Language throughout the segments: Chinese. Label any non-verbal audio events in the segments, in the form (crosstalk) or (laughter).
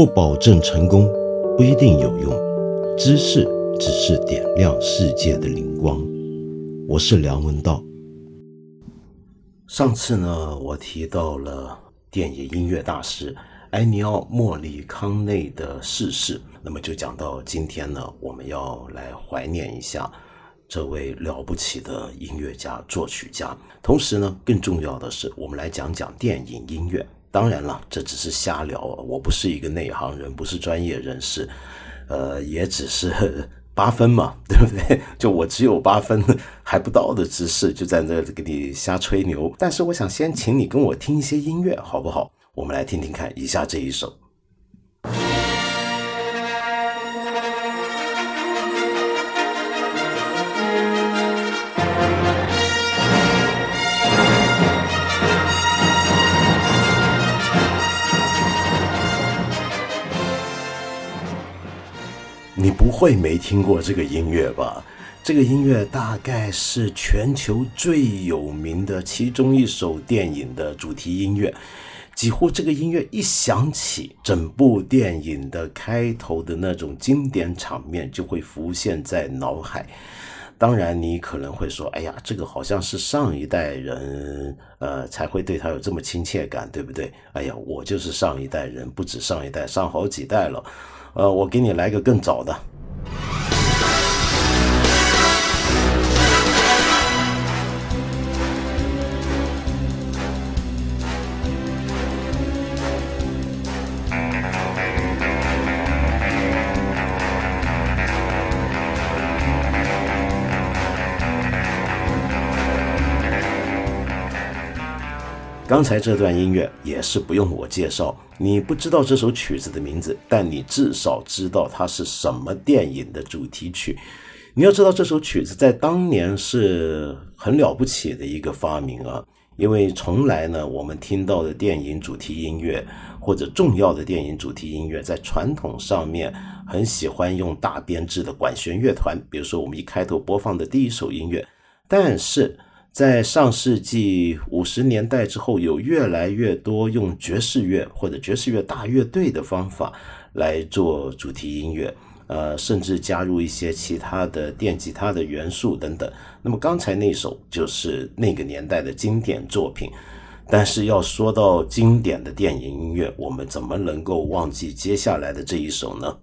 不保证成功，不一定有用。知识只是点亮世界的灵光。我是梁文道。上次呢，我提到了电影音乐大师埃尼奥·莫里康内的逝世，那么就讲到今天呢，我们要来怀念一下这位了不起的音乐家、作曲家。同时呢，更重要的是，我们来讲讲电影音乐。当然了，这只是瞎聊，我不是一个内行人，不是专业人士，呃，也只是八分嘛，(laughs) 对不对？就我只有八分还不到的知识，就在那给你瞎吹牛。但是我想先请你跟我听一些音乐，好不好？我们来听听看，以下这一首。你不会没听过这个音乐吧？这个音乐大概是全球最有名的其中一首电影的主题音乐，几乎这个音乐一响起，整部电影的开头的那种经典场面就会浮现在脑海。当然，你可能会说：“哎呀，这个好像是上一代人，呃，才会对他有这么亲切感，对不对？”哎呀，我就是上一代人，不止上一代，上好几代了。呃，我给你来个更早的。刚才这段音乐也是不用我介绍，你不知道这首曲子的名字，但你至少知道它是什么电影的主题曲。你要知道这首曲子在当年是很了不起的一个发明啊，因为从来呢我们听到的电影主题音乐或者重要的电影主题音乐，在传统上面很喜欢用大编制的管弦乐团，比如说我们一开头播放的第一首音乐，但是。在上世纪五十年代之后，有越来越多用爵士乐或者爵士乐大乐队的方法来做主题音乐，呃，甚至加入一些其他的电吉他的元素等等。那么刚才那首就是那个年代的经典作品。但是要说到经典的电影音乐，我们怎么能够忘记接下来的这一首呢？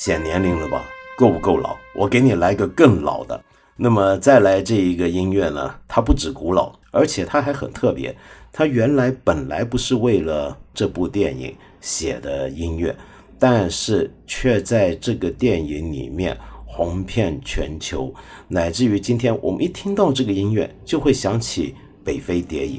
显年龄了吧？够不够老？我给你来个更老的。那么再来这一个音乐呢？它不止古老，而且它还很特别。它原来本来不是为了这部电影写的音乐，但是却在这个电影里面红遍全球，乃至于今天我们一听到这个音乐，就会想起《北非谍影》。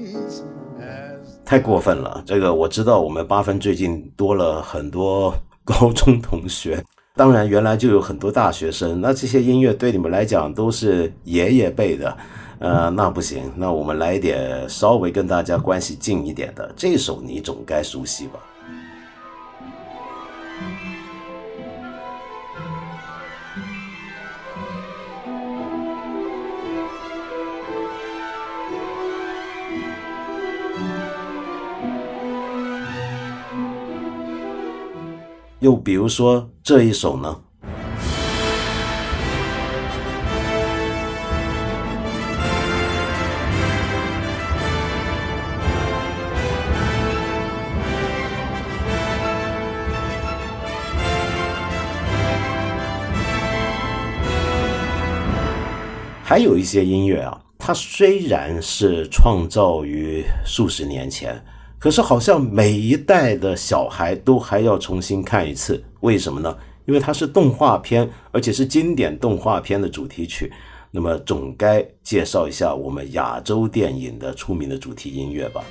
太过分了，这个我知道。我们八分最近多了很多高中同学，(laughs) 当然原来就有很多大学生。那这些音乐对你们来讲都是爷爷辈的，呃，那不行。那我们来一点稍微跟大家关系近一点的，这首你总该熟悉吧。又比如说这一首呢？还有一些音乐啊它虽然是创造于数十年前可是好像每一代的小孩都还要重新看一次。为什么呢？因为它是动画片，而且是经典动画片的主题曲。那么总该介绍一下我们亚洲电影的出名的主题音乐吧。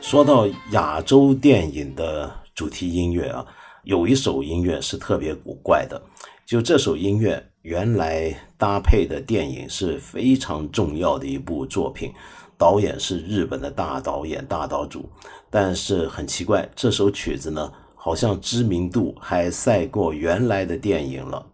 说到亚洲电影的主题音乐啊，有一首音乐是特别古怪的。就这首音乐原来搭配的电影是非常重要的一部作品，导演是日本的大导演大岛主。但是很奇怪，这首曲子呢，好像知名度还赛过原来的电影了。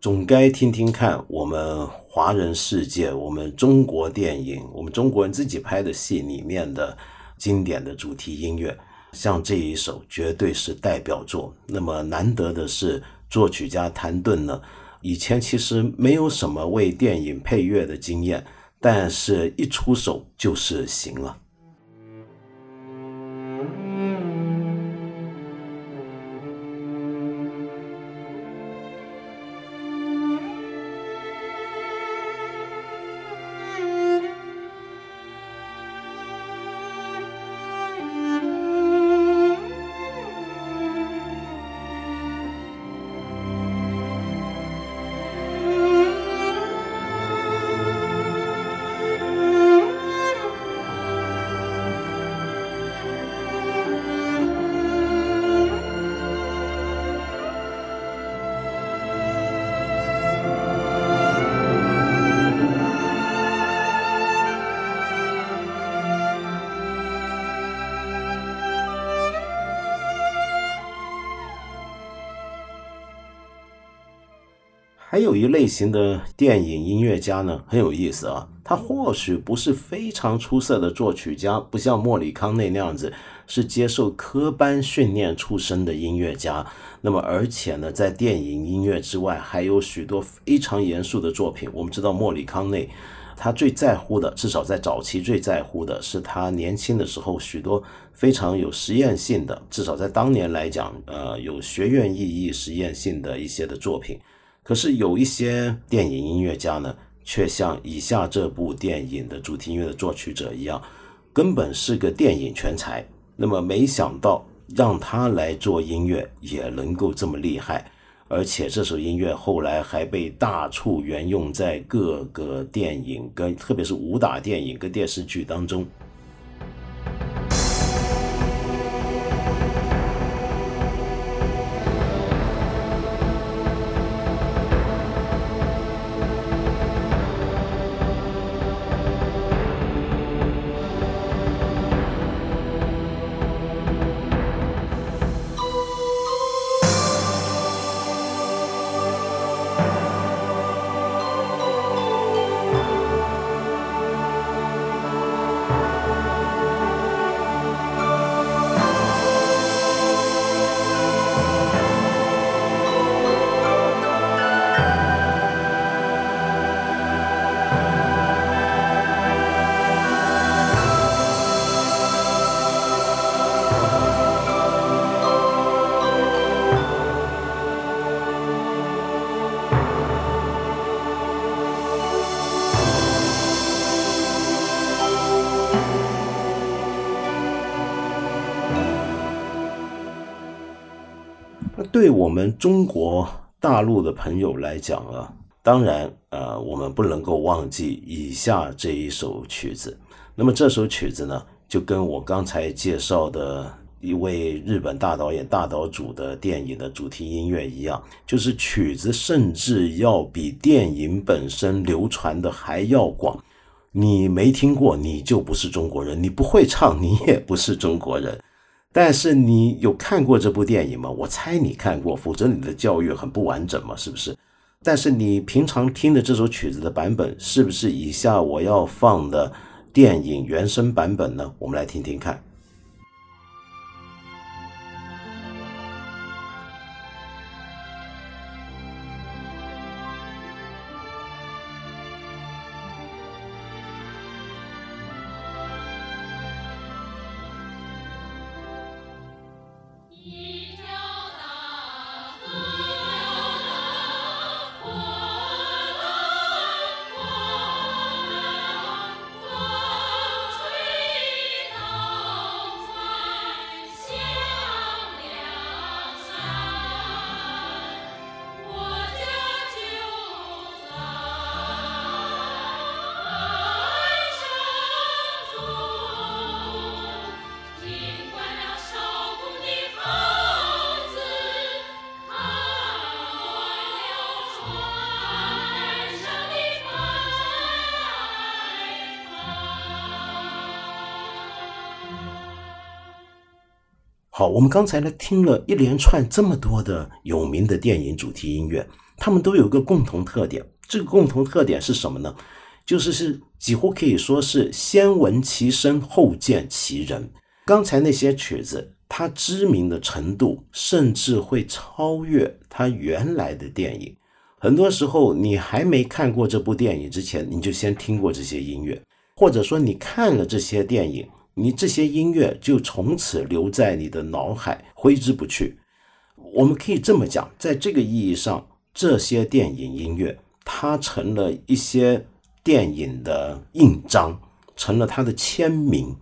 总该听听看我们华人世界、我们中国电影、我们中国人自己拍的戏里面的经典的主题音乐，像这一首绝对是代表作。那么难得的是，作曲家谭盾呢，以前其实没有什么为电影配乐的经验，但是一出手就是行了。还有一类型的电影音乐家呢，很有意思啊。他或许不是非常出色的作曲家，不像莫里康内那样子是接受科班训练出身的音乐家。那么，而且呢，在电影音乐之外，还有许多非常严肃的作品。我们知道，莫里康内他最在乎的，至少在早期最在乎的是他年轻的时候许多非常有实验性的，至少在当年来讲，呃，有学院意义、实验性的一些的作品。可是有一些电影音乐家呢，却像以下这部电影的主题音乐的作曲者一样，根本是个电影全才。那么没想到让他来做音乐也能够这么厉害，而且这首音乐后来还被大处沿用在各个电影跟特别是武打电影跟电视剧当中。我们中国大陆的朋友来讲啊，当然，呃，我们不能够忘记以下这一首曲子。那么这首曲子呢，就跟我刚才介绍的一位日本大导演大岛主的电影的主题音乐一样，就是曲子甚至要比电影本身流传的还要广。你没听过，你就不是中国人；你不会唱，你也不是中国人。但是你有看过这部电影吗？我猜你看过，否则你的教育很不完整嘛，是不是？但是你平常听的这首曲子的版本，是不是以下我要放的电影原声版本呢？我们来听听看。好，我们刚才呢听了一连串这么多的有名的电影主题音乐，他们都有个共同特点。这个共同特点是什么呢？就是是几乎可以说是先闻其声后见其人。刚才那些曲子，它知名的程度甚至会超越它原来的电影。很多时候，你还没看过这部电影之前，你就先听过这些音乐，或者说你看了这些电影。你这些音乐就从此留在你的脑海，挥之不去。我们可以这么讲，在这个意义上，这些电影音乐它成了一些电影的印章，成了它的签名。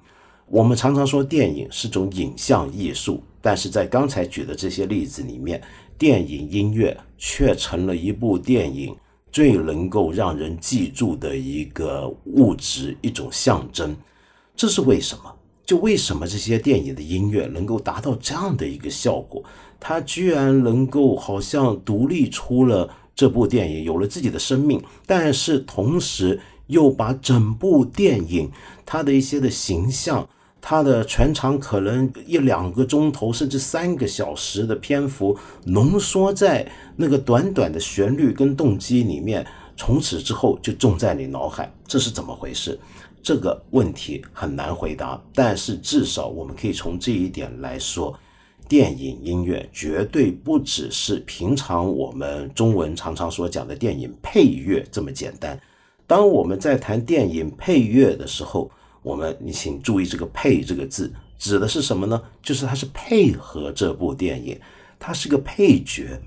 我们常常说电影是种影像艺术，但是在刚才举的这些例子里面，电影音乐却成了一部电影最能够让人记住的一个物质，一种象征。这是为什么？就为什么这些电影的音乐能够达到这样的一个效果？它居然能够好像独立出了这部电影，有了自己的生命，但是同时又把整部电影它的一些的形象，它的全长可能一两个钟头甚至三个小时的篇幅浓缩在那个短短的旋律跟动机里面，从此之后就种在你脑海，这是怎么回事？这个问题很难回答，但是至少我们可以从这一点来说，电影音乐绝对不只是平常我们中文常常所讲的电影配乐这么简单。当我们在谈电影配乐的时候，我们你请注意这个“配”这个字指的是什么呢？就是它是配合这部电影，它是个配角。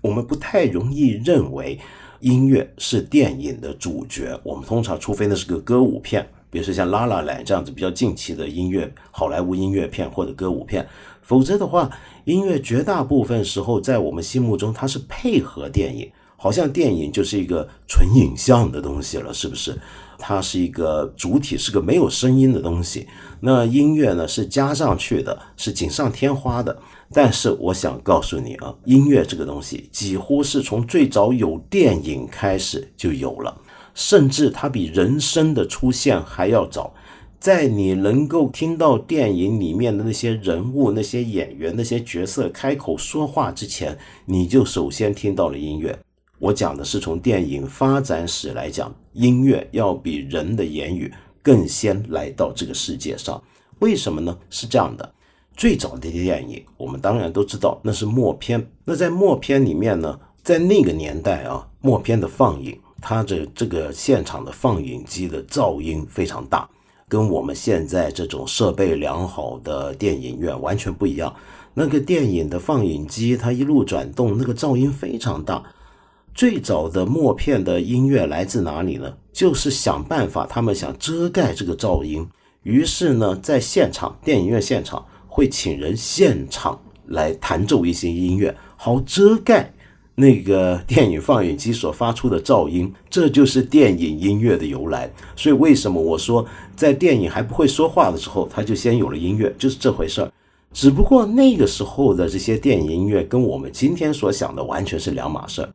我们不太容易认为。音乐是电影的主角，我们通常除非那是个歌舞片，比如说像《拉拉兰》这样子比较近期的音乐好莱坞音乐片或者歌舞片，否则的话，音乐绝大部分时候在我们心目中它是配合电影，好像电影就是一个纯影像的东西了，是不是？它是一个主体，是个没有声音的东西。那音乐呢，是加上去的，是锦上添花的。但是我想告诉你啊，音乐这个东西几乎是从最早有电影开始就有了，甚至它比人声的出现还要早。在你能够听到电影里面的那些人物、那些演员、那些角色开口说话之前，你就首先听到了音乐。我讲的是从电影发展史来讲，音乐要比人的言语更先来到这个世界上。为什么呢？是这样的。最早的电影，我们当然都知道那是默片。那在默片里面呢，在那个年代啊，默片的放映，它的这个现场的放映机的噪音非常大，跟我们现在这种设备良好的电影院完全不一样。那个电影的放映机，它一路转动，那个噪音非常大。最早的默片的音乐来自哪里呢？就是想办法，他们想遮盖这个噪音，于是呢，在现场电影院现场。会请人现场来弹奏一些音乐，好遮盖那个电影放映机所发出的噪音。这就是电影音乐的由来。所以为什么我说在电影还不会说话的时候，它就先有了音乐，就是这回事儿。只不过那个时候的这些电影音乐跟我们今天所想的完全是两码事儿。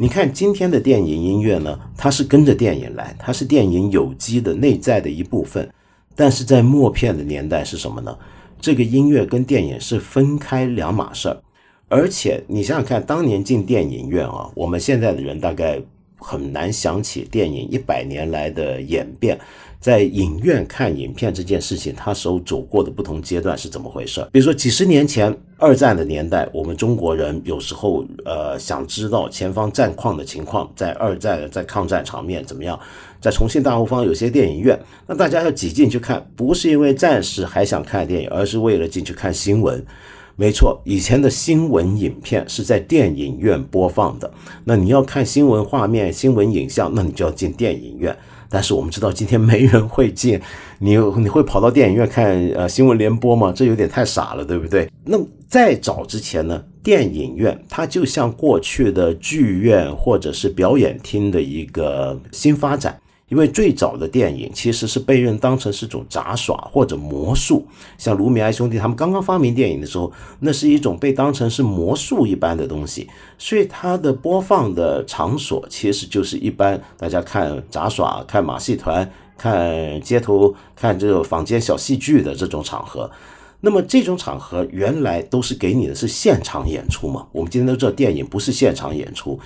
你看今天的电影音乐呢，它是跟着电影来，它是电影有机的内在的一部分。但是在默片的年代是什么呢？这个音乐跟电影是分开两码事儿。而且你想想看，当年进电影院啊，我们现在的人大概很难想起电影一百年来的演变。在影院看影片这件事情，他所走过的不同阶段是怎么回事？比如说几十年前二战的年代，我们中国人有时候呃想知道前方战况的情况，在二战在抗战场面怎么样？在重庆大后方有些电影院，那大家要挤进去看，不是因为暂时还想看电影，而是为了进去看新闻。没错，以前的新闻影片是在电影院播放的。那你要看新闻画面、新闻影像，那你就要进电影院。但是我们知道今天没人会进，你你会跑到电影院看呃新闻联播吗？这有点太傻了，对不对？那再早之前呢，电影院它就像过去的剧院或者是表演厅的一个新发展。因为最早的电影其实是被人当成是种杂耍或者魔术，像卢米埃兄弟他们刚刚发明电影的时候，那是一种被当成是魔术一般的东西，所以它的播放的场所其实就是一般大家看杂耍、看马戏团、看街头、看这个坊间小戏剧的这种场合。那么这种场合原来都是给你的是现场演出嘛？我们今天都知道电影不是现场演出。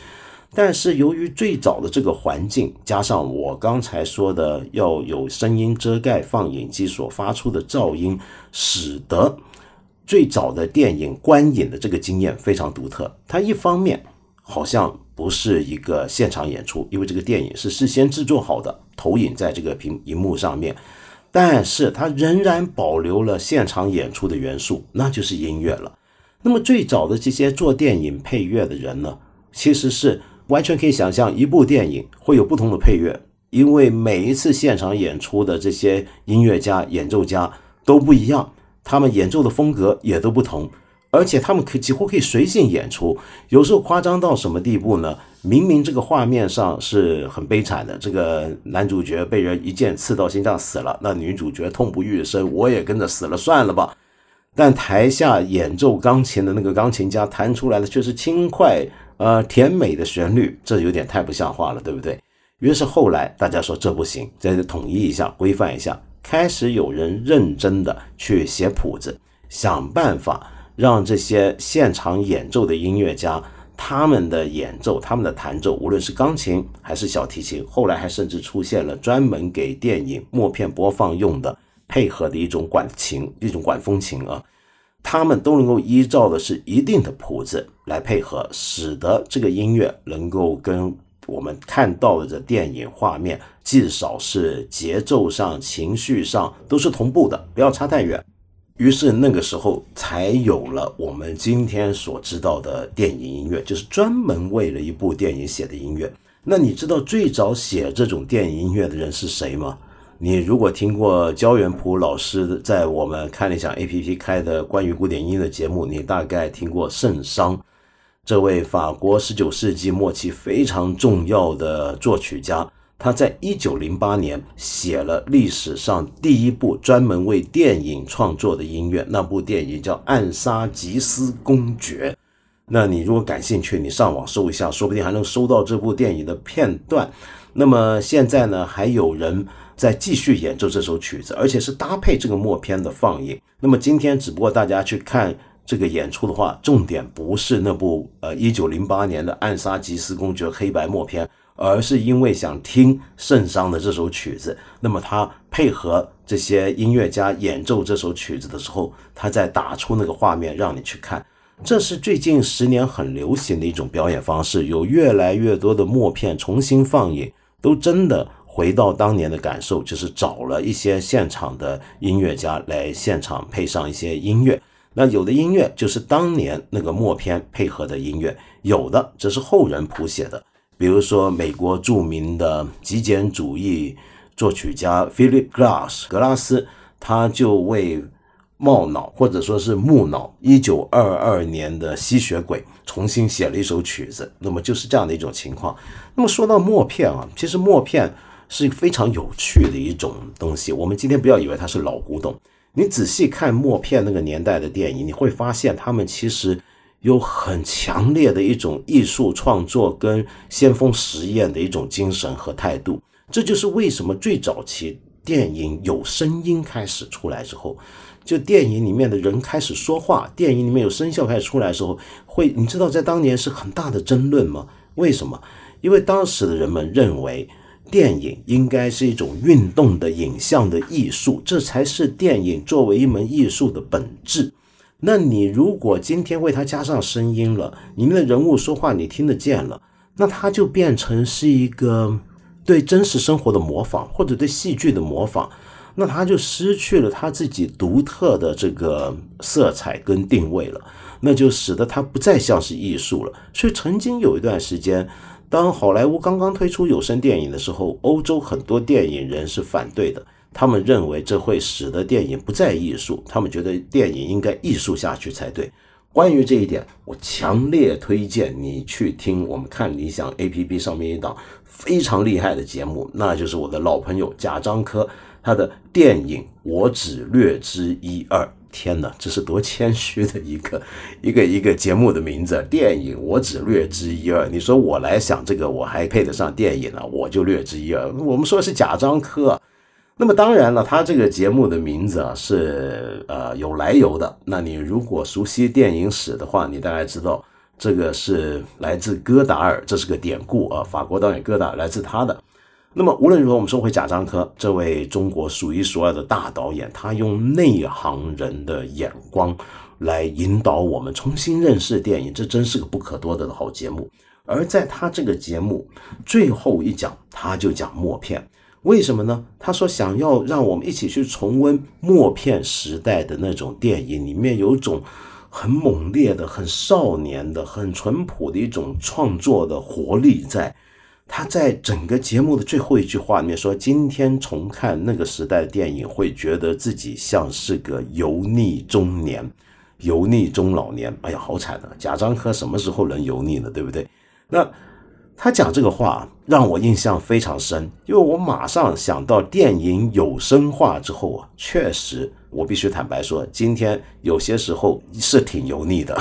但是由于最早的这个环境，加上我刚才说的要有声音遮盖放映机所发出的噪音，使得最早的电影观影的这个经验非常独特。它一方面好像不是一个现场演出，因为这个电影是事先制作好的，投影在这个屏荧幕上面，但是它仍然保留了现场演出的元素，那就是音乐了。那么最早的这些做电影配乐的人呢，其实是。完全可以想象，一部电影会有不同的配乐，因为每一次现场演出的这些音乐家、演奏家都不一样，他们演奏的风格也都不同，而且他们可几乎可以随性演出。有时候夸张到什么地步呢？明明这个画面上是很悲惨的，这个男主角被人一剑刺到心脏死了，那女主角痛不欲生，我也跟着死了算了吧。但台下演奏钢琴的那个钢琴家弹出来的却是轻快。呃，甜美的旋律，这有点太不像话了，对不对？于是后来大家说这不行，再统一一下，规范一下，开始有人认真的去写谱子，想办法让这些现场演奏的音乐家，他们的演奏、他们的弹奏，无论是钢琴还是小提琴，后来还甚至出现了专门给电影默片播放用的配合的一种管琴，一种管风琴啊。他们都能够依照的是一定的谱子来配合，使得这个音乐能够跟我们看到的电影画面，至少是节奏上、情绪上都是同步的，不要差太远。于是那个时候才有了我们今天所知道的电影音乐，就是专门为了一部电影写的音乐。那你知道最早写这种电影音乐的人是谁吗？你如果听过焦元溥老师在我们看理想 A P P 开的关于古典音乐的节目，你大概听过圣桑这位法国十九世纪末期非常重要的作曲家。他在一九零八年写了历史上第一部专门为电影创作的音乐，那部电影叫《暗杀吉斯公爵》。那你如果感兴趣，你上网搜一下，说不定还能搜到这部电影的片段。那么现在呢，还有人。在继续演奏这首曲子，而且是搭配这个默片的放映。那么今天只不过大家去看这个演出的话，重点不是那部呃一九零八年的《暗杀吉斯公爵》黑白默片，而是因为想听圣桑的这首曲子。那么他配合这些音乐家演奏这首曲子的时候，他在打出那个画面让你去看。这是最近十年很流行的一种表演方式，有越来越多的默片重新放映，都真的。回到当年的感受，就是找了一些现场的音乐家来现场配上一些音乐。那有的音乐就是当年那个默片配合的音乐，有的则是后人谱写的。比如说，美国著名的极简主义作曲家 Philip Glass 格拉斯，他就为冒脑或者说是木脑，一九二二年的吸血鬼重新写了一首曲子，那么就是这样的一种情况。那么说到默片啊，其实默片是非常有趣的一种东西。我们今天不要以为它是老古董，你仔细看默片那个年代的电影，你会发现他们其实有很强烈的一种艺术创作跟先锋实验的一种精神和态度。这就是为什么最早期电影有声音开始出来之后，就电影里面的人开始说话，电影里面有声效开始出来的时候，会你知道在当年是很大的争论吗？为什么？因为当时的人们认为，电影应该是一种运动的影像的艺术，这才是电影作为一门艺术的本质。那你如果今天为它加上声音了，里面的人物说话你听得见了，那它就变成是一个对真实生活的模仿，或者对戏剧的模仿，那它就失去了它自己独特的这个色彩跟定位了，那就使得它不再像是艺术了。所以曾经有一段时间。当好莱坞刚刚推出有声电影的时候，欧洲很多电影人是反对的。他们认为这会使得电影不再艺术，他们觉得电影应该艺术下去才对。关于这一点，我强烈推荐你去听我们看理想 A P P 上面一档非常厉害的节目，那就是我的老朋友贾樟柯他的电影，我只略知一二。天哪，这是多谦虚的一个 (laughs) 一个一个节目的名字！电影我只略知一二。你说我来想这个，我还配得上电影呢？我就略知一二。我们说的是贾樟柯，那么当然了，他这个节目的名字啊是呃有来由的。那你如果熟悉电影史的话，你大概知道这个是来自戈达尔，这是个典故啊，法国导演戈达尔来自他的。那么无论如何，我们说回贾樟柯这位中国数一数二的大导演，他用内行人的眼光来引导我们重新认识电影，这真是个不可多得的好节目。而在他这个节目最后一讲，他就讲默片，为什么呢？他说想要让我们一起去重温默片时代的那种电影，里面有种很猛烈的、很少年的、很淳朴的一种创作的活力在。他在整个节目的最后一句话里面说：“今天重看那个时代的电影，会觉得自己像是个油腻中年、油腻中老年。”哎呀，好惨啊！贾樟柯什么时候能油腻呢？对不对？那他讲这个话让我印象非常深，因为我马上想到电影有声化之后啊，确实，我必须坦白说，今天有些时候是挺油腻的。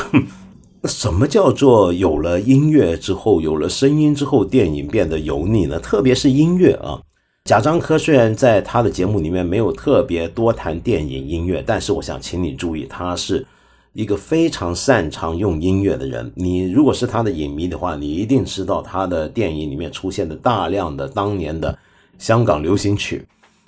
那什么叫做有了音乐之后，有了声音之后，电影变得油腻呢？特别是音乐啊。贾樟柯虽然在他的节目里面没有特别多谈电影音乐，但是我想请你注意，他是一个非常擅长用音乐的人。你如果是他的影迷的话，你一定知道他的电影里面出现的大量的当年的香港流行曲。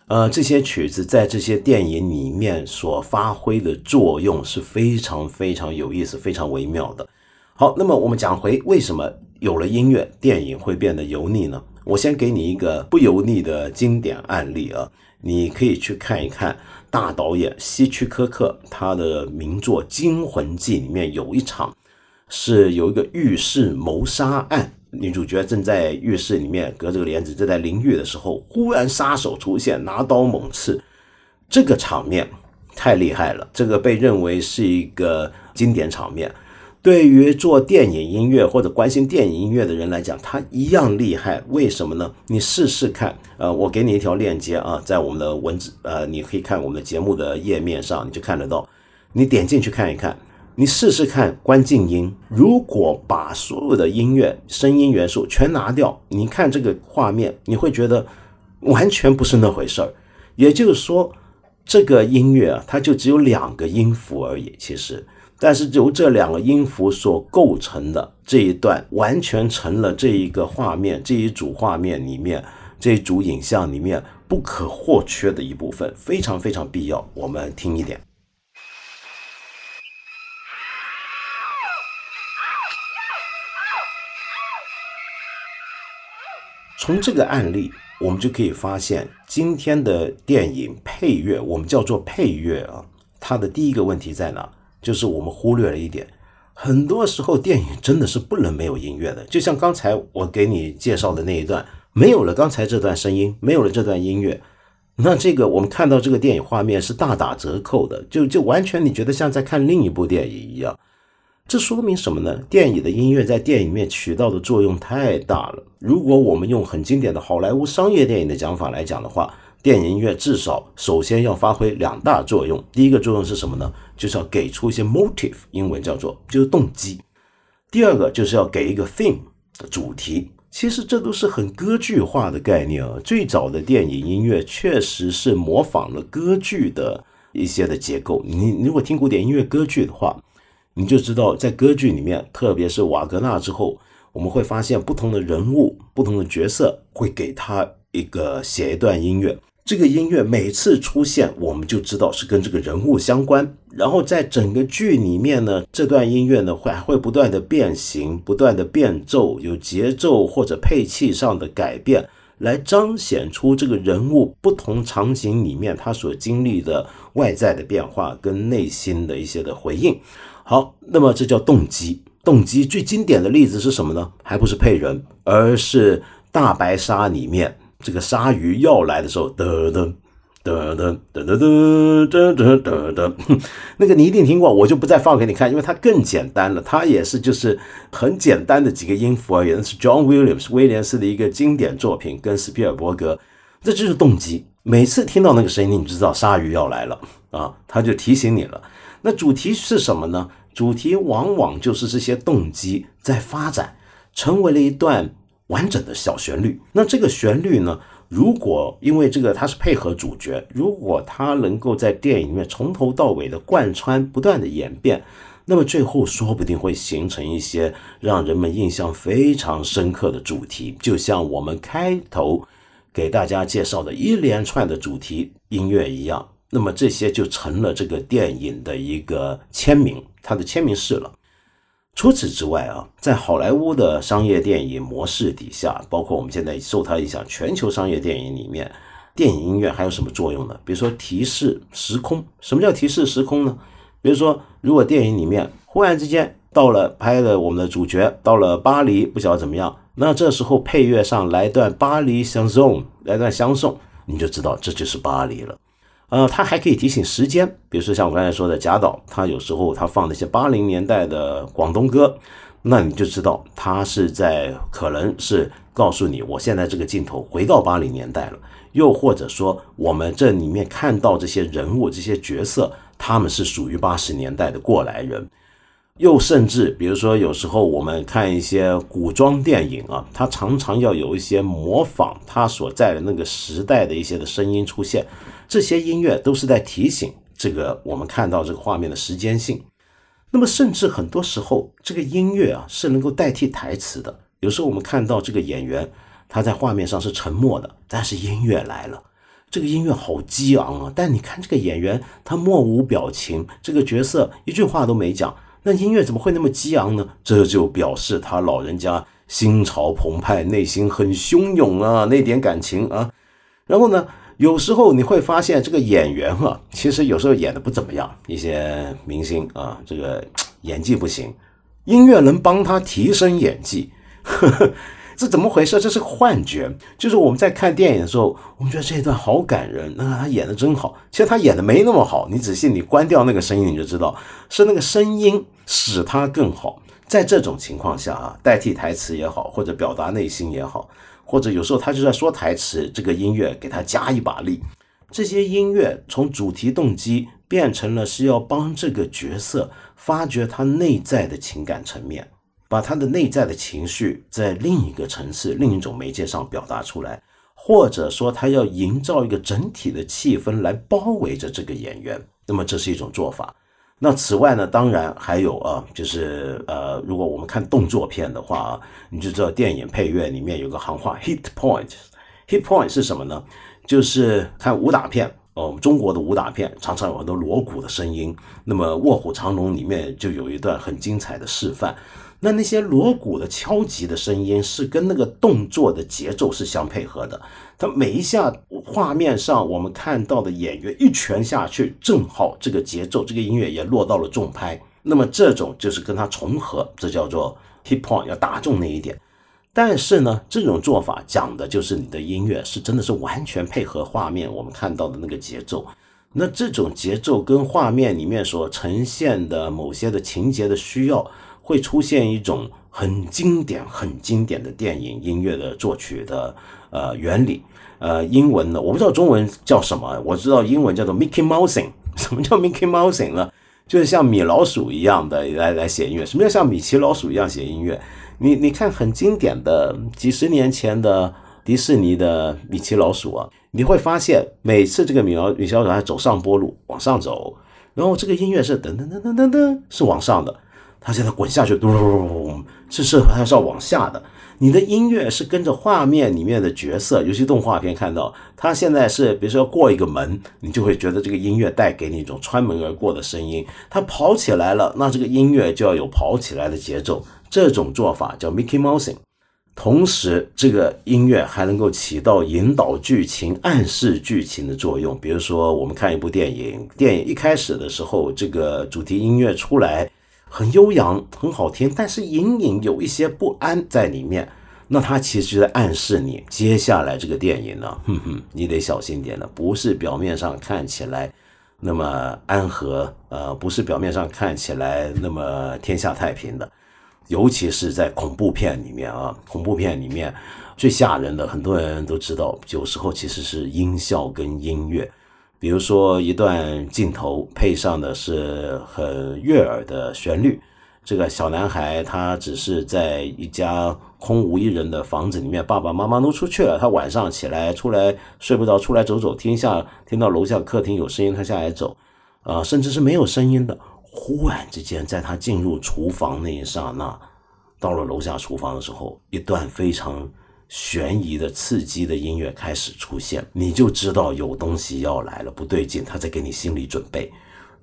呃，这些曲子在这些电影里面所发挥的作用是非常非常有意思、非常微妙的。好，那么我们讲回为什么有了音乐，电影会变得油腻呢？我先给你一个不油腻的经典案例啊，你可以去看一看大导演希区柯克他的名作《惊魂记》里面有一场是有一个浴室谋杀案。女主角正在浴室里面隔着个帘子正在淋浴的时候，忽然杀手出现，拿刀猛刺。这个场面太厉害了，这个被认为是一个经典场面。对于做电影音乐或者关心电影音乐的人来讲，它一样厉害。为什么呢？你试试看。呃，我给你一条链接啊，在我们的文字呃，你可以看我们的节目的页面上，你就看得到。你点进去看一看。你试试看关静音，如果把所有的音乐声音元素全拿掉，你看这个画面，你会觉得完全不是那回事儿。也就是说，这个音乐啊，它就只有两个音符而已。其实，但是由这两个音符所构成的这一段，完全成了这一个画面这一组画面里面这一组影像里面不可或缺的一部分，非常非常必要。我们听一点。从这个案例，我们就可以发现，今天的电影配乐，我们叫做配乐啊，它的第一个问题在哪？就是我们忽略了一点，很多时候电影真的是不能没有音乐的。就像刚才我给你介绍的那一段，没有了刚才这段声音，没有了这段音乐，那这个我们看到这个电影画面是大打折扣的，就就完全你觉得像在看另一部电影一样。这说明什么呢？电影的音乐在电影里面起到的作用太大了。如果我们用很经典的好莱坞商业电影的讲法来讲的话，电影音乐至少首先要发挥两大作用。第一个作用是什么呢？就是要给出一些 motive，英文叫做就是动机。第二个就是要给一个 theme 主题。其实这都是很歌剧化的概念啊。最早的电影音乐确实是模仿了歌剧的一些的结构。你如果听古典音乐歌剧的话，你就知道，在歌剧里面，特别是瓦格纳之后，我们会发现不同的人物、不同的角色会给他一个写一段音乐。这个音乐每次出现，我们就知道是跟这个人物相关。然后在整个剧里面呢，这段音乐呢会还会不断的变形、不断的变奏，有节奏或者配器上的改变，来彰显出这个人物不同场景里面他所经历的外在的变化跟内心的一些的回应。好，那么这叫动机。动机最经典的例子是什么呢？还不是配人，而是大白鲨里面这个鲨鱼要来的时候，噔噔噔噔噔噔噔噔噔噔，(laughs) 那个你一定听过，我就不再放给你看，因为它更简单了。它也是就是很简单的几个音符而已。那是 John Williams 威廉斯的一个经典作品，跟斯皮尔伯格，这就是动机。每次听到那个声音，你就知道鲨鱼要来了啊，他就提醒你了。那主题是什么呢？主题往往就是这些动机在发展，成为了一段完整的小旋律。那这个旋律呢，如果因为这个它是配合主角，如果它能够在电影里面从头到尾的贯穿，不断的演变，那么最后说不定会形成一些让人们印象非常深刻的主题，就像我们开头给大家介绍的一连串的主题音乐一样。那么这些就成了这个电影的一个签名，它的签名式了。除此之外啊，在好莱坞的商业电影模式底下，包括我们现在受它影响，全球商业电影里面，电影音乐还有什么作用呢？比如说提示时空。什么叫提示时空呢？比如说，如果电影里面忽然之间到了拍的我们的主角到了巴黎，不晓得怎么样，那这时候配乐上来段巴黎相送，来段相送，你就知道这就是巴黎了。呃，它还可以提醒时间，比如说像我刚才说的贾导，他有时候他放那些八零年代的广东歌，那你就知道他是在可能是告诉你，我现在这个镜头回到八零年代了，又或者说我们这里面看到这些人物、这些角色，他们是属于八十年代的过来人，又甚至比如说有时候我们看一些古装电影啊，它常常要有一些模仿它所在的那个时代的一些的声音出现。这些音乐都是在提醒这个我们看到这个画面的时间性。那么，甚至很多时候，这个音乐啊是能够代替台词的。有时候我们看到这个演员他在画面上是沉默的，但是音乐来了，这个音乐好激昂啊！但你看这个演员他默无表情，这个角色一句话都没讲，那音乐怎么会那么激昂呢？这就表示他老人家心潮澎湃，内心很汹涌啊，那点感情啊。然后呢？有时候你会发现，这个演员啊，其实有时候演的不怎么样。一些明星啊，这个演技不行，音乐能帮他提升演技，呵呵，这怎么回事？这是幻觉。就是我们在看电影的时候，我们觉得这一段好感人，那他演的真好。其实他演的没那么好，你仔细你关掉那个声音，你就知道是那个声音使他更好。在这种情况下啊，代替台词也好，或者表达内心也好。或者有时候他就在说台词，这个音乐给他加一把力。这些音乐从主题动机变成了是要帮这个角色发掘他内在的情感层面，把他的内在的情绪在另一个层次、另一种媒介上表达出来，或者说他要营造一个整体的气氛来包围着这个演员。那么这是一种做法。那此外呢，当然还有啊，就是呃，如果我们看动作片的话啊，你就知道电影配乐里面有个行话 hit point。hit point 是什么呢？就是看武打片哦，中国的武打片常常有很多锣鼓的声音。那么《卧虎藏龙》里面就有一段很精彩的示范。那那些锣鼓的敲击的声音是跟那个动作的节奏是相配合的。它每一下画面上我们看到的演员一拳下去，正好这个节奏，这个音乐也落到了重拍。那么这种就是跟它重合，这叫做 hit point，要打中那一点。但是呢，这种做法讲的就是你的音乐是真的是完全配合画面我们看到的那个节奏。那这种节奏跟画面里面所呈现的某些的情节的需要，会出现一种很经典、很经典的电影音乐的作曲的呃原理。呃，英文呢，我不知道中文叫什么，我知道英文叫做 Mickey Mousing。(laughs) 什么叫 Mickey Mousing 呢？就是像米老鼠一样的来来写音乐。什么叫像米奇老鼠一样写音乐？你你看很经典的几十年前的迪士尼的米奇老鼠啊。你会发现，每次这个米老米小鼠它走上坡路往上走，然后这个音乐是噔噔噔噔噔噔是往上的，它现在滚下去，咚咚咚，这是它是要往下的。你的音乐是跟着画面里面的角色，尤其动画片看到，它现在是比如说过一个门，你就会觉得这个音乐带给你一种穿门而过的声音。它跑起来了，那这个音乐就要有跑起来的节奏。这种做法叫 Mickey Mousing。同时，这个音乐还能够起到引导剧情、暗示剧情的作用。比如说，我们看一部电影，电影一开始的时候，这个主题音乐出来很悠扬、很好听，但是隐隐有一些不安在里面。那它其实就在暗示你，接下来这个电影呢，哼哼，你得小心点了，不是表面上看起来那么安和，呃，不是表面上看起来那么天下太平的。尤其是在恐怖片里面啊，恐怖片里面最吓人的，很多人都知道，有时候其实是音效跟音乐。比如说一段镜头配上的是很悦耳的旋律，这个小男孩他只是在一家空无一人的房子里面，爸爸妈妈都出去了，他晚上起来出来睡不着，出来走走，听下听到楼下客厅有声音，他下来走，啊，甚至是没有声音的。忽然之间，在他进入厨房那一刹那，到了楼下厨房的时候，一段非常悬疑的、刺激的音乐开始出现，你就知道有东西要来了，不对劲，他在给你心理准备。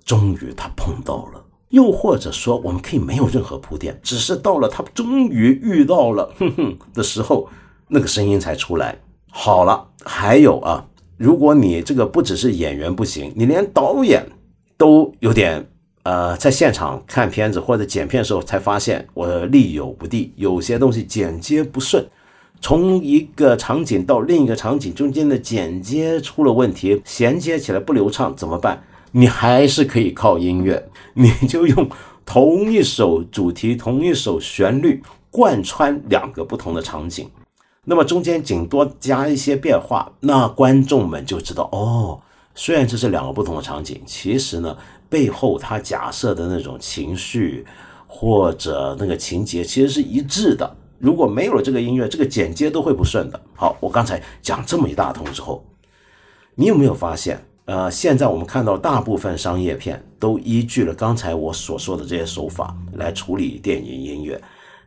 终于他碰到了，又或者说，我们可以没有任何铺垫，只是到了他终于遇到了，(laughs) 哼哼的时候，那个声音才出来。好了，还有啊，如果你这个不只是演员不行，你连导演都有点。呃，在现场看片子或者剪片的时候，才发现我力有不地，有些东西剪接不顺，从一个场景到另一个场景中间的剪接出了问题，衔接起来不流畅，怎么办？你还是可以靠音乐，你就用同一首主题、同一首旋律贯穿两个不同的场景，那么中间仅多加一些变化，那观众们就知道哦，虽然这是两个不同的场景，其实呢。背后他假设的那种情绪或者那个情节其实是一致的。如果没有了这个音乐，这个剪接都会不顺的。好，我刚才讲这么一大通之后，你有没有发现？呃，现在我们看到大部分商业片都依据了刚才我所说的这些手法来处理电影音乐。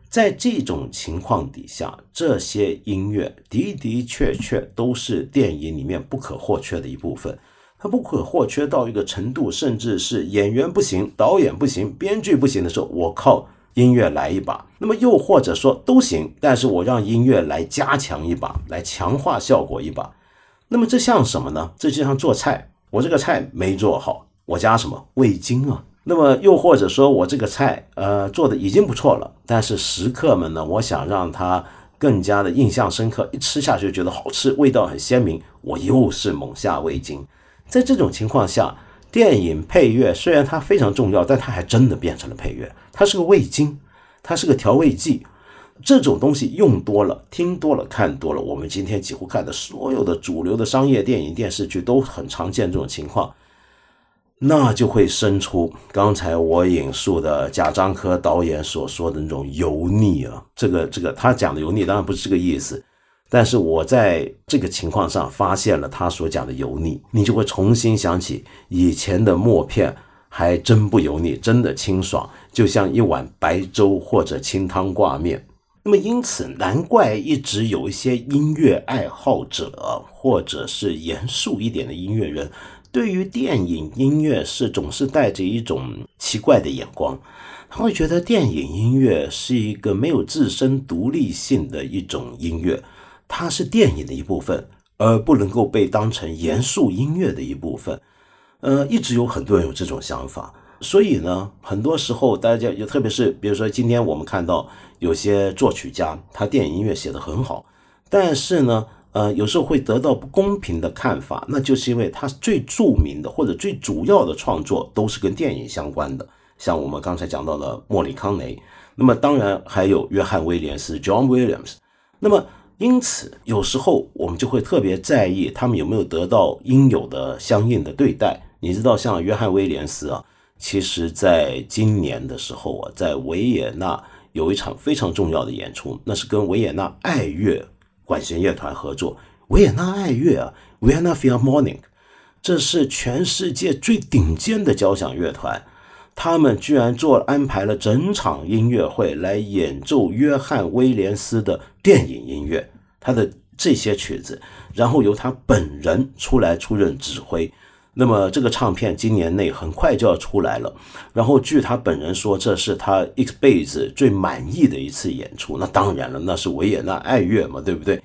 在这种情况底下，这些音乐的的确确都是电影里面不可或缺的一部分。它不可或缺到一个程度，甚至是演员不行、导演不行、编剧不行的时候，我靠音乐来一把。那么又或者说都行，但是我让音乐来加强一把，来强化效果一把。那么这像什么呢？这就像做菜，我这个菜没做好，我加什么味精啊？那么又或者说我这个菜呃做的已经不错了，但是食客们呢，我想让它更加的印象深刻，一吃下去就觉得好吃，味道很鲜明，我又是猛下味精。在这种情况下，电影配乐虽然它非常重要，但它还真的变成了配乐。它是个味精，它是个调味剂。这种东西用多了、听多了、看多了，我们今天几乎看的所有的主流的商业电影、电视剧都很常见这种情况，那就会生出刚才我引述的贾樟柯导演所说的那种油腻啊。这个、这个，他讲的油腻当然不是这个意思。但是我在这个情况上发现了他所讲的油腻，你就会重新想起以前的默片，还真不油腻，真的清爽，就像一碗白粥或者清汤挂面。那么因此，难怪一直有一些音乐爱好者，或者是严肃一点的音乐人，对于电影音乐是总是带着一种奇怪的眼光，他会觉得电影音乐是一个没有自身独立性的一种音乐。它是电影的一部分，而不能够被当成严肃音乐的一部分。呃，一直有很多人有这种想法，所以呢，很多时候大家就特别是比如说今天我们看到有些作曲家，他电影音乐写得很好，但是呢，呃，有时候会得到不公平的看法，那就是因为他最著名的或者最主要的创作都是跟电影相关的，像我们刚才讲到的莫里康雷，那么当然还有约翰威廉斯 （John Williams），那么因此有时候我们就会特别在意他们有没有得到应有的相应的对待。你知道，像约翰威廉斯啊。其实，在今年的时候啊，在维也纳有一场非常重要的演出，那是跟维也纳爱乐管弦乐团合作。维也纳爱乐啊，Vienna Philharmonic，这是全世界最顶尖的交响乐团，他们居然做安排了整场音乐会来演奏约翰威廉斯的电影音乐，他的这些曲子，然后由他本人出来出任指挥。那么这个唱片今年内很快就要出来了，然后据他本人说，这是他一辈子最满意的一次演出。那当然了，那是维也纳爱乐嘛，对不对？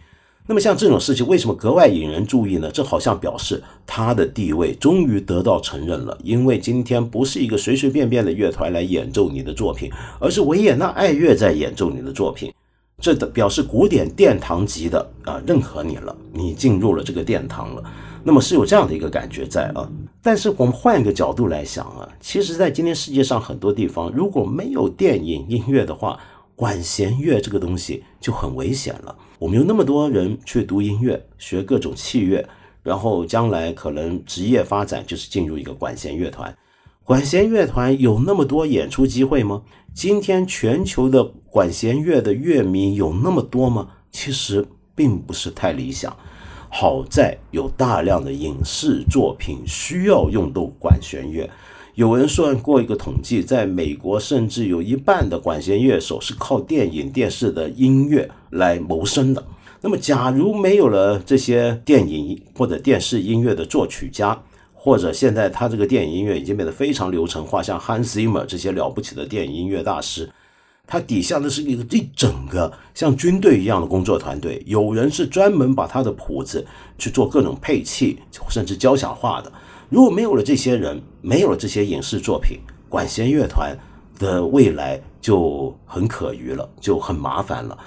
那么像这种事情，为什么格外引人注意呢？这好像表示他的地位终于得到承认了，因为今天不是一个随随便便的乐团来演奏你的作品，而是维也纳爱乐在演奏你的作品，这的表示古典殿堂级的啊认可你了，你进入了这个殿堂了。那么是有这样的一个感觉在啊，但是我们换一个角度来想啊，其实，在今天世界上很多地方，如果没有电影音乐的话，管弦乐这个东西就很危险了。我们有那么多人去读音乐，学各种器乐，然后将来可能职业发展就是进入一个管弦乐团。管弦乐团有那么多演出机会吗？今天全球的管弦乐的乐迷有那么多吗？其实并不是太理想。好在有大量的影视作品需要用到管弦乐。有人算过一个统计，在美国，甚至有一半的管弦乐手是靠电影、电视的音乐来谋生的。那么，假如没有了这些电影或者电视音乐的作曲家，或者现在他这个电影音乐已经变得非常流程化，像 Hans Zimmer 这些了不起的电影音乐大师。他底下的是一个一整个像军队一样的工作团队，有人是专门把他的谱子去做各种配器，甚至交响化的。如果没有了这些人，没有了这些影视作品，管弦乐团的未来就很可虞了，就很麻烦了。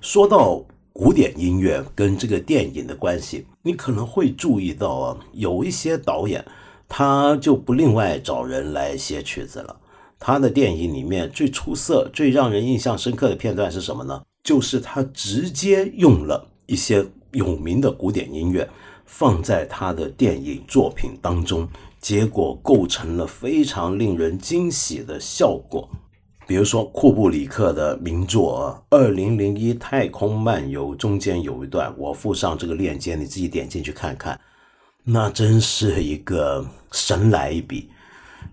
说到古典音乐跟这个电影的关系，你可能会注意到啊，有一些导演他就不另外找人来写曲子了。他的电影里面最出色、最让人印象深刻的片段是什么呢？就是他直接用了一些有名的古典音乐放在他的电影作品当中，结果构成了非常令人惊喜的效果。比如说库布里克的名作《二零零一太空漫游》，中间有一段，我附上这个链接，你自己点进去看看，那真是一个神来一笔。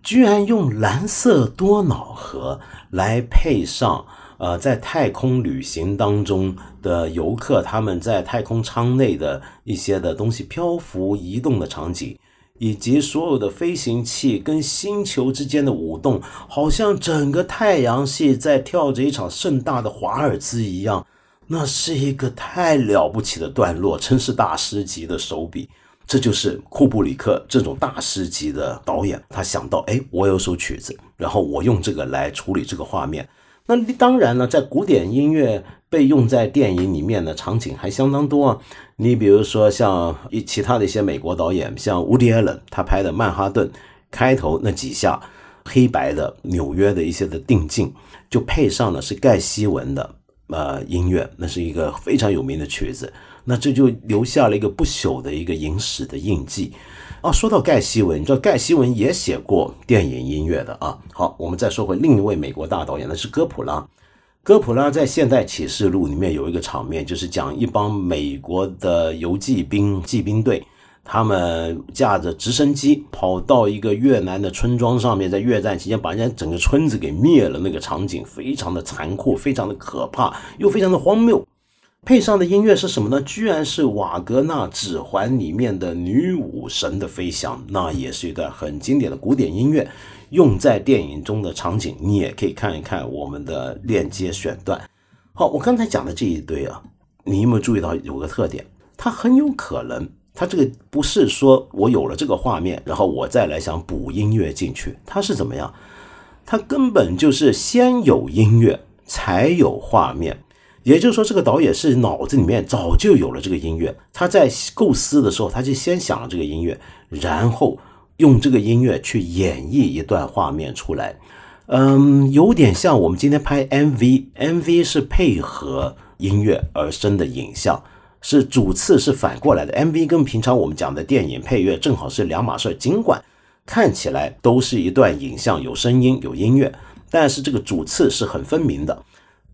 居然用蓝色多瑙河来配上，呃，在太空旅行当中的游客，他们在太空舱内的一些的东西漂浮移动的场景，以及所有的飞行器跟星球之间的舞动，好像整个太阳系在跳着一场盛大的华尔兹一样。那是一个太了不起的段落，真是大师级的手笔。这就是库布里克这种大师级的导演，他想到，哎，我有首曲子，然后我用这个来处理这个画面。那当然了，在古典音乐被用在电影里面的场景还相当多啊。你比如说像一其他的一些美国导演，像乌迪·艾伦，他拍的《曼哈顿》，开头那几下黑白的纽约的一些的定境，就配上的是盖希文的呃音乐，那是一个非常有名的曲子。那这就留下了一个不朽的一个影史的印记啊！说到盖希文，你知道盖希文也写过电影音乐的啊。好，我们再说回另一位美国大导演，那是哥普拉。哥普拉在《现代启示录》里面有一个场面，就是讲一帮美国的游骑兵骑兵队，他们驾着直升机跑到一个越南的村庄上面，在越战期间把人家整个村子给灭了，那个场景非常的残酷，非常的可怕，又非常的荒谬。配上的音乐是什么呢？居然是瓦格纳《指环》里面的女武神的飞翔，那也是一段很经典的古典音乐，用在电影中的场景，你也可以看一看我们的链接选段。好，我刚才讲的这一堆啊，你有没有注意到有个特点？它很有可能它这个不是说我有了这个画面，然后我再来想补音乐进去，它是怎么样？它根本就是先有音乐才有画面，也就是说，这个导演是脑子里面早就有了这个音乐，他在构思的时候他就先想了这个音乐，然后用这个音乐去演绎一段画面出来。嗯，有点像我们今天拍 MV，MV 是配合音乐而生的影像。是主次是反过来的，MV 跟平常我们讲的电影配乐正好是两码事。尽管看起来都是一段影像，有声音有音乐，但是这个主次是很分明的。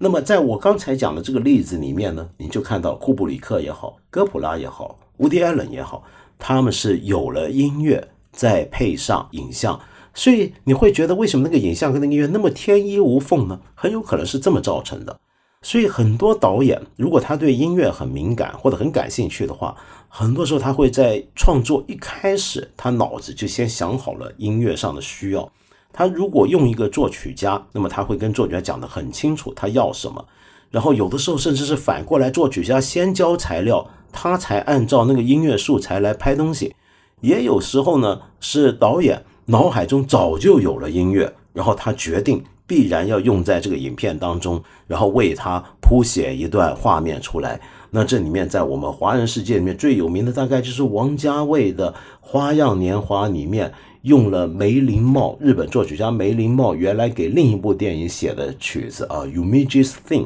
那么在我刚才讲的这个例子里面呢，你就看到库布里克也好，哥普拉也好，乌迪艾伦也好，他们是有了音乐再配上影像，所以你会觉得为什么那个影像跟那个音乐那么天衣无缝呢？很有可能是这么造成的。所以很多导演，如果他对音乐很敏感或者很感兴趣的话，很多时候他会在创作一开始，他脑子就先想好了音乐上的需要。他如果用一个作曲家，那么他会跟作曲家讲得很清楚他要什么。然后有的时候甚至是反过来，作曲家先交材料，他才按照那个音乐素材来拍东西。也有时候呢，是导演脑海中早就有了音乐，然后他决定。必然要用在这个影片当中，然后为他谱写一段画面出来。那这里面在我们华人世界里面最有名的，大概就是王家卫的《花样年华》里面用了梅林茂，日本作曲家梅林茂原来给另一部电影写的曲子啊，《Umiji's Theme》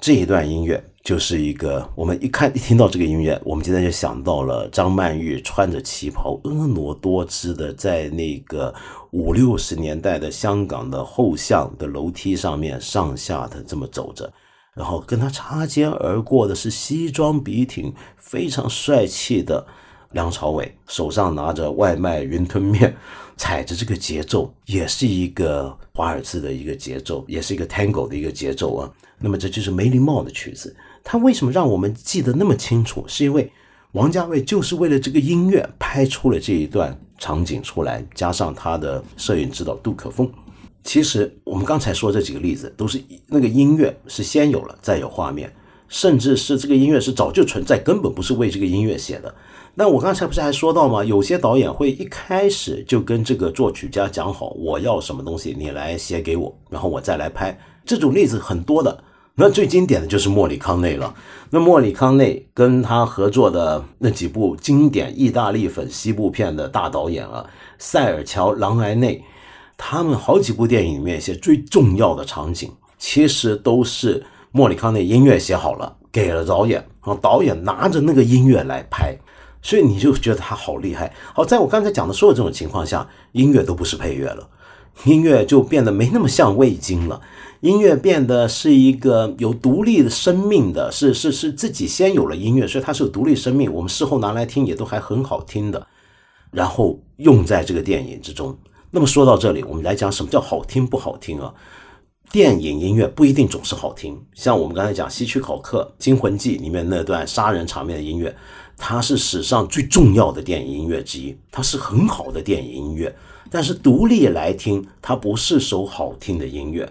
这一段音乐。就是一个，我们一看一听到这个音乐，我们今天就想到了张曼玉穿着旗袍，婀娜多姿的在那个五六十年代的香港的后巷的楼梯上面上下的这么走着，然后跟她擦肩而过的是西装笔挺、非常帅气的梁朝伟，手上拿着外卖云吞面，踩着这个节奏，也是一个华尔兹的一个节奏，也是一个 Tango 的一个节奏啊。那么这就是梅林茂的曲子。他为什么让我们记得那么清楚？是因为王家卫就是为了这个音乐拍出了这一段场景出来，加上他的摄影指导杜可风。其实我们刚才说这几个例子，都是那个音乐是先有了，再有画面，甚至是这个音乐是早就存在，根本不是为这个音乐写的。那我刚才不是还说到吗？有些导演会一开始就跟这个作曲家讲好，我要什么东西，你来写给我，然后我再来拍。这种例子很多的。那最经典的就是莫里康内了。那莫里康内跟他合作的那几部经典意大利粉西部片的大导演啊，塞尔乔·朗莱内，他们好几部电影里面一些最重要的场景，其实都是莫里康内音乐写好了，给了导演，然后导演拿着那个音乐来拍，所以你就觉得他好厉害。好，在我刚才讲的所有这种情况下，音乐都不是配乐了，音乐就变得没那么像味精了。音乐变得是一个有独立的生命的，是是是自己先有了音乐，所以它是有独立生命。我们事后拿来听也都还很好听的，然后用在这个电影之中。那么说到这里，我们来讲什么叫好听不好听啊？电影音乐不一定总是好听，像我们刚才讲《希区考克惊魂记》里面那段杀人场面的音乐，它是史上最重要的电影音乐之一，它是很好的电影音乐。但是独立来听，它不是首好听的音乐。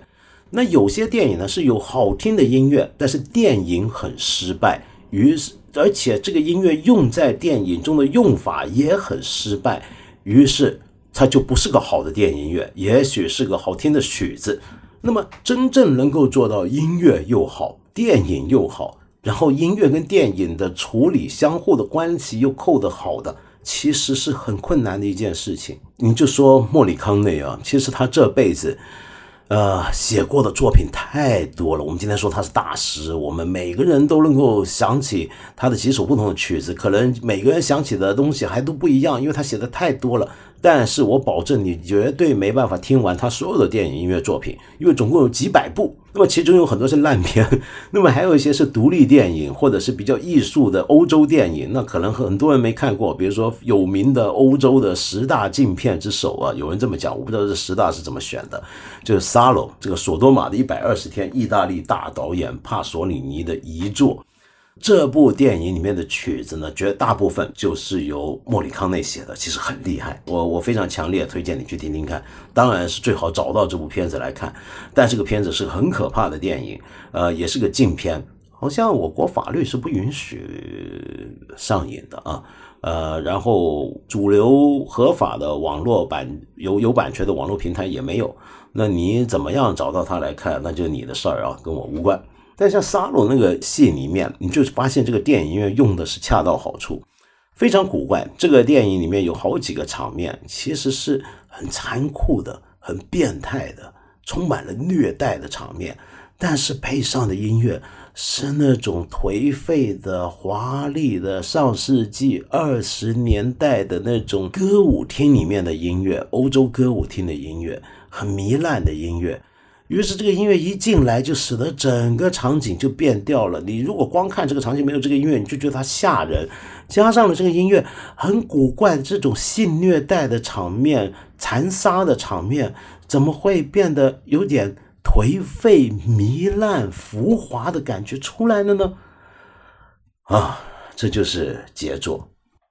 那有些电影呢是有好听的音乐，但是电影很失败，于是而且这个音乐用在电影中的用法也很失败，于是它就不是个好的电影音乐，也许是个好听的曲子。那么真正能够做到音乐又好，电影又好，然后音乐跟电影的处理相互的关系又扣得好的，其实是很困难的一件事情。你就说莫里康内啊，其实他这辈子。呃，写过的作品太多了。我们今天说他是大师，我们每个人都能够想起他的几首不同的曲子，可能每个人想起的东西还都不一样，因为他写的太多了。但是我保证你绝对没办法听完他所有的电影音乐作品，因为总共有几百部。那么其中有很多是烂片，那么还有一些是独立电影，或者是比较艺术的欧洲电影。那可能很多人没看过，比如说有名的欧洲的十大禁片之首啊，有人这么讲，我不知道这十大是怎么选的，就是《沙龙》这个索多玛的一百二十天，意大利大导演帕索里尼的遗作。这部电影里面的曲子呢，绝大部分就是由莫里康内写的，其实很厉害。我我非常强烈推荐你去听听看。当然是最好找到这部片子来看。但这个片子是很可怕的电影，呃，也是个禁片，好像我国法律是不允许上瘾的啊。呃，然后主流合法的网络版有有版权的网络平台也没有。那你怎么样找到它来看，那就你的事儿啊，跟我无关。但像沙鲁那个戏里面，你就发现这个电影院用的是恰到好处，非常古怪。这个电影里面有好几个场面，其实是很残酷的、很变态的，充满了虐待的场面，但是配上的音乐是那种颓废的、华丽的上世纪二十年代的那种歌舞厅里面的音乐，欧洲歌舞厅的音乐。很糜烂的音乐，于是这个音乐一进来，就使得整个场景就变调了。你如果光看这个场景没有这个音乐，你就觉得它吓人。加上了这个音乐很古怪，这种性虐待的场面、残杀的场面，怎么会变得有点颓废、糜烂、浮华的感觉出来了呢？啊，这就是杰作。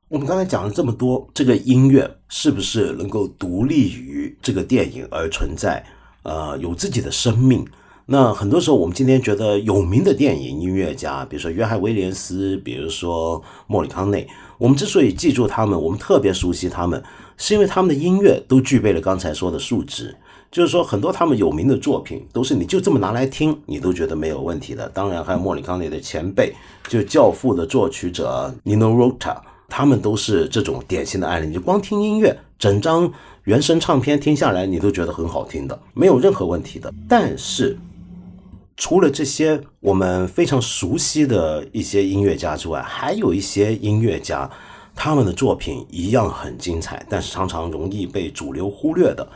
我们刚才讲了这么多，这个音乐是不是能够独立于这个电影而存在？呃，有自己的生命？那很多时候，我们今天觉得有名的电影音乐家，比如说约翰威廉斯，比如说莫里康内，我们之所以记住他们，我们特别熟悉他们，是因为他们的音乐都具备了刚才说的素质。就是说，很多他们有名的作品，都是你就这么拿来听，你都觉得没有问题的。当然，还有莫里康内的前辈，就《教父》的作曲者 Nino Rota。他们都是这种典型的案例，你就光听音乐，整张原声唱片听下来，你都觉得很好听的，没有任何问题的。但是，除了这些我们非常熟悉的一些音乐家之外，还有一些音乐家，他们的作品一样很精彩，但是常常容易被主流忽略的。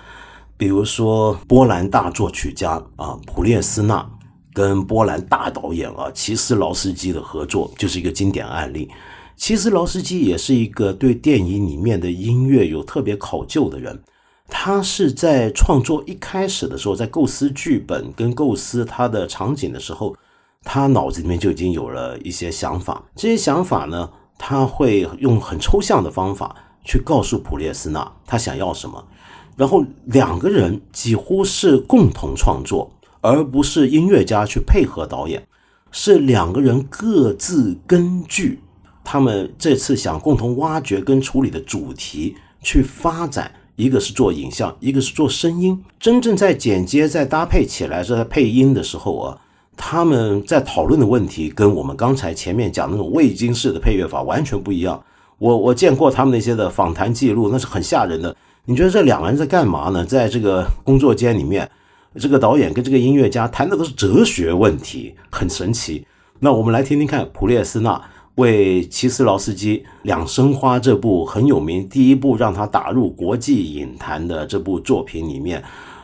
比如说，波兰大作曲家啊，普列斯纳跟波兰大导演啊，齐斯劳斯基的合作，就是一个经典案例。其实劳斯基也是一个对电影里面的音乐有特别考究的人。他是在创作一开始的时候，在构思剧本跟构思他的场景的时候，他脑子里面就已经有了一些想法。这些想法呢，他会用很抽象的方法去告诉普列斯纳他想要什么。然后两个人几乎是共同创作，而不是音乐家去配合导演，是两个人各自根据。他们这次想共同挖掘跟处理的主题去发展，一个是做影像，一个是做声音。真正在剪接、在搭配起来、在配音的时候啊，他们在讨论的问题跟我们刚才前面讲那种未经式的配乐法完全不一样。我我见过他们那些的访谈记录，那是很吓人的。你觉得这两个人在干嘛呢？在这个工作间里面，这个导演跟这个音乐家谈的都是哲学问题，很神奇。那我们来听听看普列斯纳。为齐斯劳斯基《两生花》这部很有名，第一部让他打入国际影坛的这部作品里面，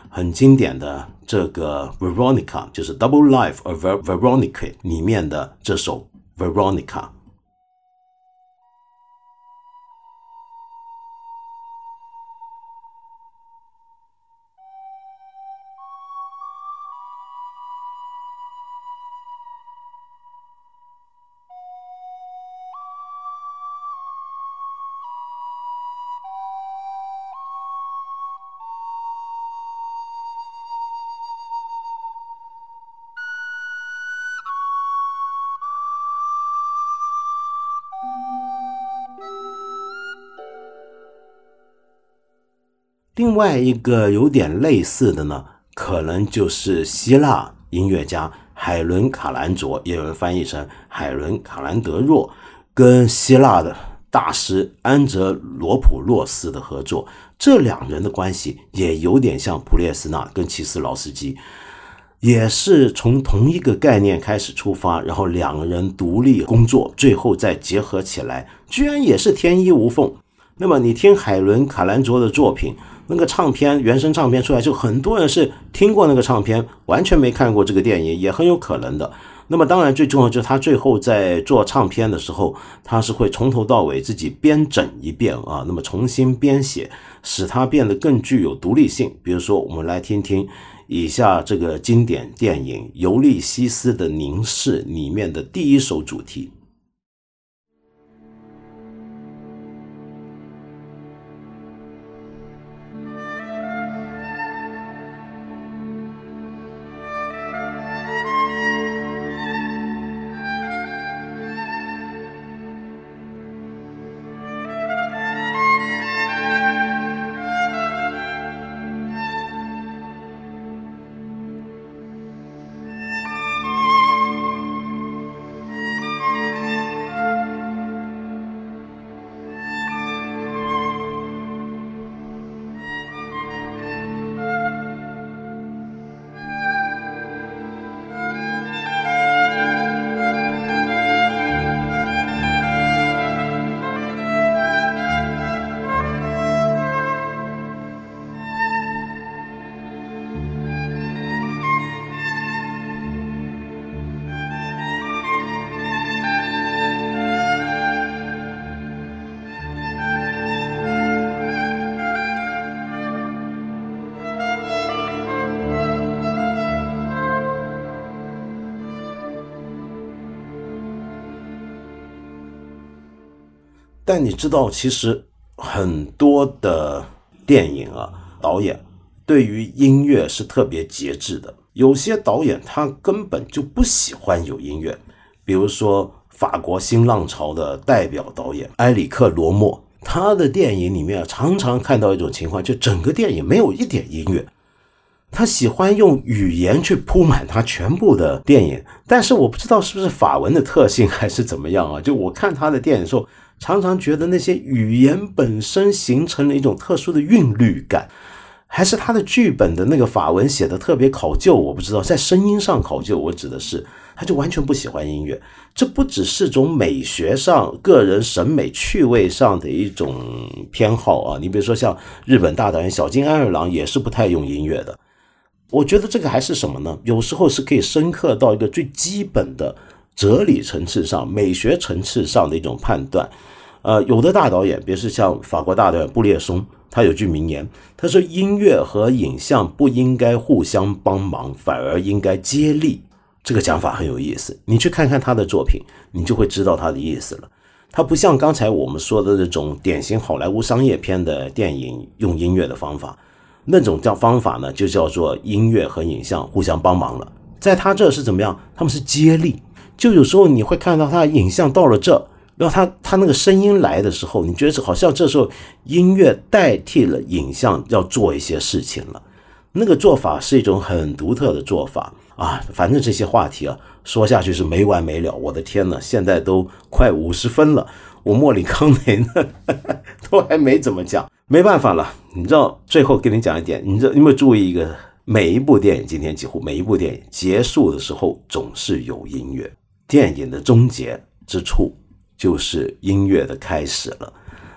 很经典的这个 Veronica，就是《Double Life of Veronica》里面的这首 Veronica。另外一个有点类似的呢，可能就是希腊音乐家海伦·卡兰卓，也有人翻译成海伦·卡兰德若，跟希腊的大师安哲罗普洛斯的合作。这两人的关系也有点像普列斯纳跟齐斯劳斯基，也是从同一个概念开始出发，然后两个人独立工作，最后再结合起来，居然也是天衣无缝。那么你听海伦·卡兰卓的作品。那个唱片原声唱片出来，就很多人是听过那个唱片，完全没看过这个电影，也很有可能的。那么当然最重要就是他最后在做唱片的时候，他是会从头到尾自己编整一遍啊，那么重新编写，使它变得更具有独立性。比如说，我们来听听以下这个经典电影《尤利西斯的凝视》里面的第一首主题。但你知道，其实很多的电影啊，导演对于音乐是特别节制的。有些导演他根本就不喜欢有音乐，比如说法国新浪潮的代表导演埃里克罗默，他的电影里面常常看到一种情况，就整个电影没有一点音乐。他喜欢用语言去铺满他全部的电影，但是我不知道是不是法文的特性还是怎么样啊？就我看他的电影的时候，常常觉得那些语言本身形成了一种特殊的韵律感。还是他的剧本的那个法文写的特别考究，我不知道，在声音上考究，我指的是，他就完全不喜欢音乐。这不只是种美学上、个人审美趣味上的一种偏好啊。你比如说像日本大导演小津安二郎也是不太用音乐的。我觉得这个还是什么呢？有时候是可以深刻到一个最基本的哲理层次上、美学层次上的一种判断。呃，有的大导演，比如像法国大导演布列松。他有句名言，他说：“音乐和影像不应该互相帮忙，反而应该接力。”这个讲法很有意思。你去看看他的作品，你就会知道他的意思了。他不像刚才我们说的那种典型好莱坞商业片的电影用音乐的方法，那种叫方法呢，就叫做音乐和影像互相帮忙了。在他这是怎么样？他们是接力。就有时候你会看到他的影像到了这。然后他他那个声音来的时候，你觉得是好像这时候音乐代替了影像要做一些事情了，那个做法是一种很独特的做法啊。反正这些话题啊说下去是没完没了。我的天呐，现在都快五十分了，我莫里康内呢 (laughs) 都还没怎么讲，没办法了。你知道最后跟你讲一点，你知道有没有注意一个？每一部电影今天几乎每一部电影结束的时候总是有音乐，电影的终结之处。就是音乐的开始了。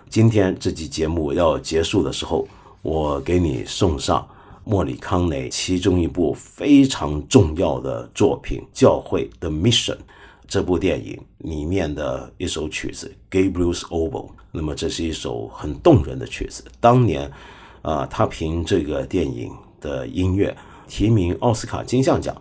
今天这期节目要结束的时候，我给你送上莫里康内其中一部非常重要的作品《教会的 Mission》这部电影里面的一首曲子《Gabriel's Oboe》。那么这是一首很动人的曲子。当年啊，他凭这个电影的音乐提名奥斯卡金像奖。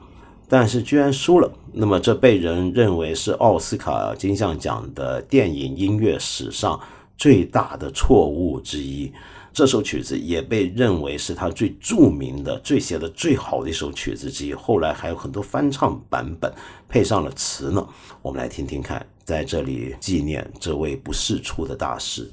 但是居然输了，那么这被人认为是奥斯卡金像奖的电影音乐史上最大的错误之一。这首曲子也被认为是他最著名的、最写的最好的一首曲子之一。后来还有很多翻唱版本配上了词呢。我们来听听看，在这里纪念这位不世出的大师。